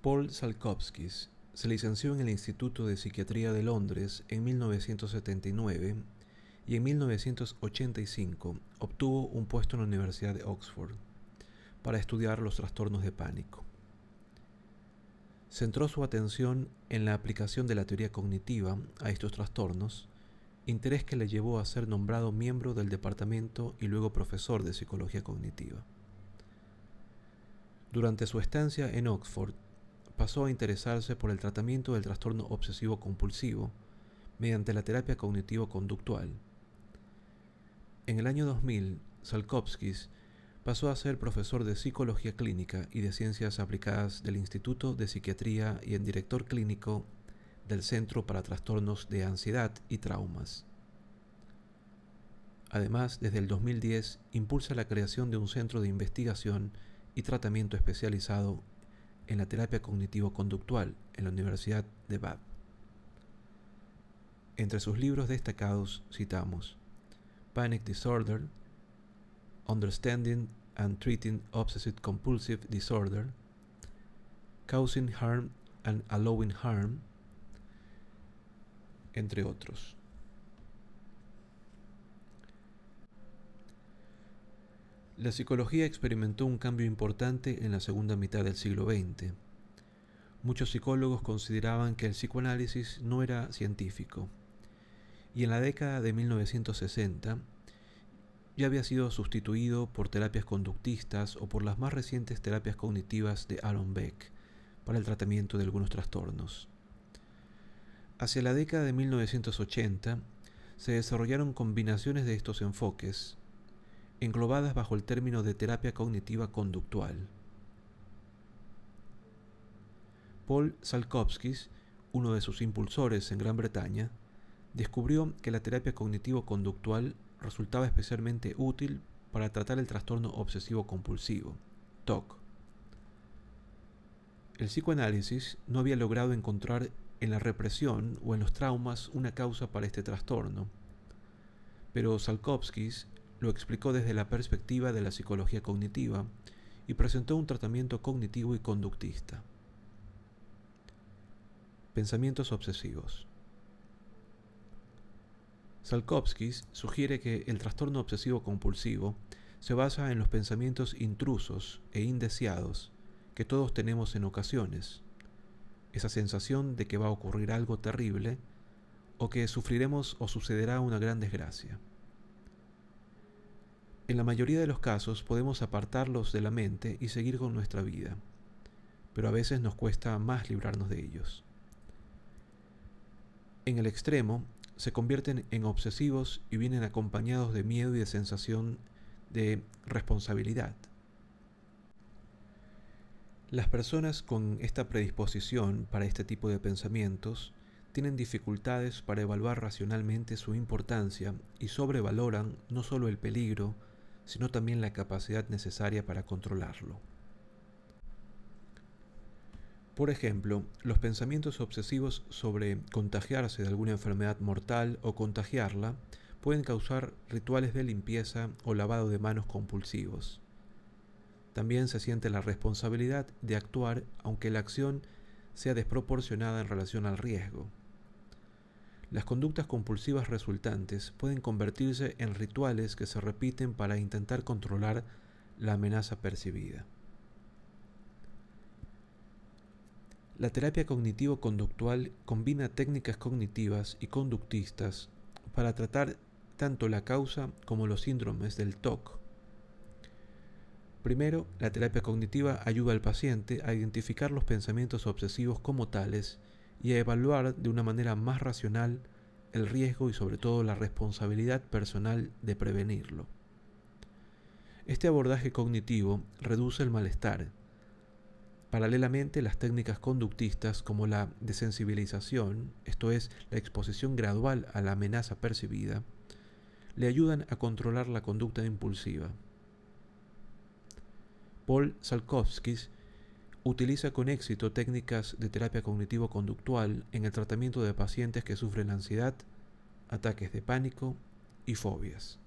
Paul Salkovskis se licenció en el Instituto de Psiquiatría de Londres en 1979 y en 1985 obtuvo un puesto en la Universidad de Oxford para estudiar los trastornos de pánico. Centró su atención en la aplicación de la teoría cognitiva a estos trastornos, interés que le llevó a ser nombrado miembro del departamento y luego profesor de psicología cognitiva. Durante su estancia en Oxford, pasó a interesarse por el tratamiento del trastorno obsesivo compulsivo mediante la terapia cognitivo-conductual. En el año 2000, Salkovskis pasó a ser profesor de psicología clínica y de ciencias aplicadas del Instituto de Psiquiatría y en director clínico del Centro para Trastornos de Ansiedad y Traumas. Además, desde el 2010 impulsa la creación de un centro de investigación y tratamiento especializado en la terapia cognitivo-conductual en la Universidad de Bath. Entre sus libros destacados citamos Panic Disorder, Understanding and Treating Obsessive Compulsive Disorder, Causing Harm and Allowing Harm, entre otros. La psicología experimentó un cambio importante en la segunda mitad del siglo XX. Muchos psicólogos consideraban que el psicoanálisis no era científico, y en la década de 1960 ya había sido sustituido por terapias conductistas o por las más recientes terapias cognitivas de Aaron Beck para el tratamiento de algunos trastornos. Hacia la década de 1980 se desarrollaron combinaciones de estos enfoques, englobadas bajo el término de terapia cognitiva conductual. Paul Salkovskis, uno de sus impulsores en Gran Bretaña, descubrió que la terapia cognitivo-conductual resultaba especialmente útil para tratar el trastorno obsesivo-compulsivo, TOC. El psicoanálisis no había logrado encontrar en la represión o en los traumas una causa para este trastorno, pero Salkovskis lo explicó desde la perspectiva de la psicología cognitiva y presentó un tratamiento cognitivo y conductista. Pensamientos obsesivos. Salkovskis sugiere que el trastorno obsesivo compulsivo se basa en los pensamientos intrusos e indeseados que todos tenemos en ocasiones, esa sensación de que va a ocurrir algo terrible o que sufriremos o sucederá una gran desgracia. En la mayoría de los casos podemos apartarlos de la mente y seguir con nuestra vida, pero a veces nos cuesta más librarnos de ellos. En el extremo, se convierten en obsesivos y vienen acompañados de miedo y de sensación de responsabilidad. Las personas con esta predisposición para este tipo de pensamientos tienen dificultades para evaluar racionalmente su importancia y sobrevaloran no solo el peligro, sino también la capacidad necesaria para controlarlo. Por ejemplo, los pensamientos obsesivos sobre contagiarse de alguna enfermedad mortal o contagiarla pueden causar rituales de limpieza o lavado de manos compulsivos. También se siente la responsabilidad de actuar aunque la acción sea desproporcionada en relación al riesgo. Las conductas compulsivas resultantes pueden convertirse en rituales que se repiten para intentar controlar la amenaza percibida. La terapia cognitivo-conductual combina técnicas cognitivas y conductistas para tratar tanto la causa como los síndromes del TOC. Primero, la terapia cognitiva ayuda al paciente a identificar los pensamientos obsesivos como tales y a evaluar de una manera más racional el riesgo y sobre todo la responsabilidad personal de prevenirlo. Este abordaje cognitivo reduce el malestar. Paralelamente, las técnicas conductistas como la desensibilización, esto es, la exposición gradual a la amenaza percibida, le ayudan a controlar la conducta impulsiva. Paul Salkovskis utiliza con éxito técnicas de terapia cognitivo-conductual en el tratamiento de pacientes que sufren ansiedad, ataques de pánico y fobias.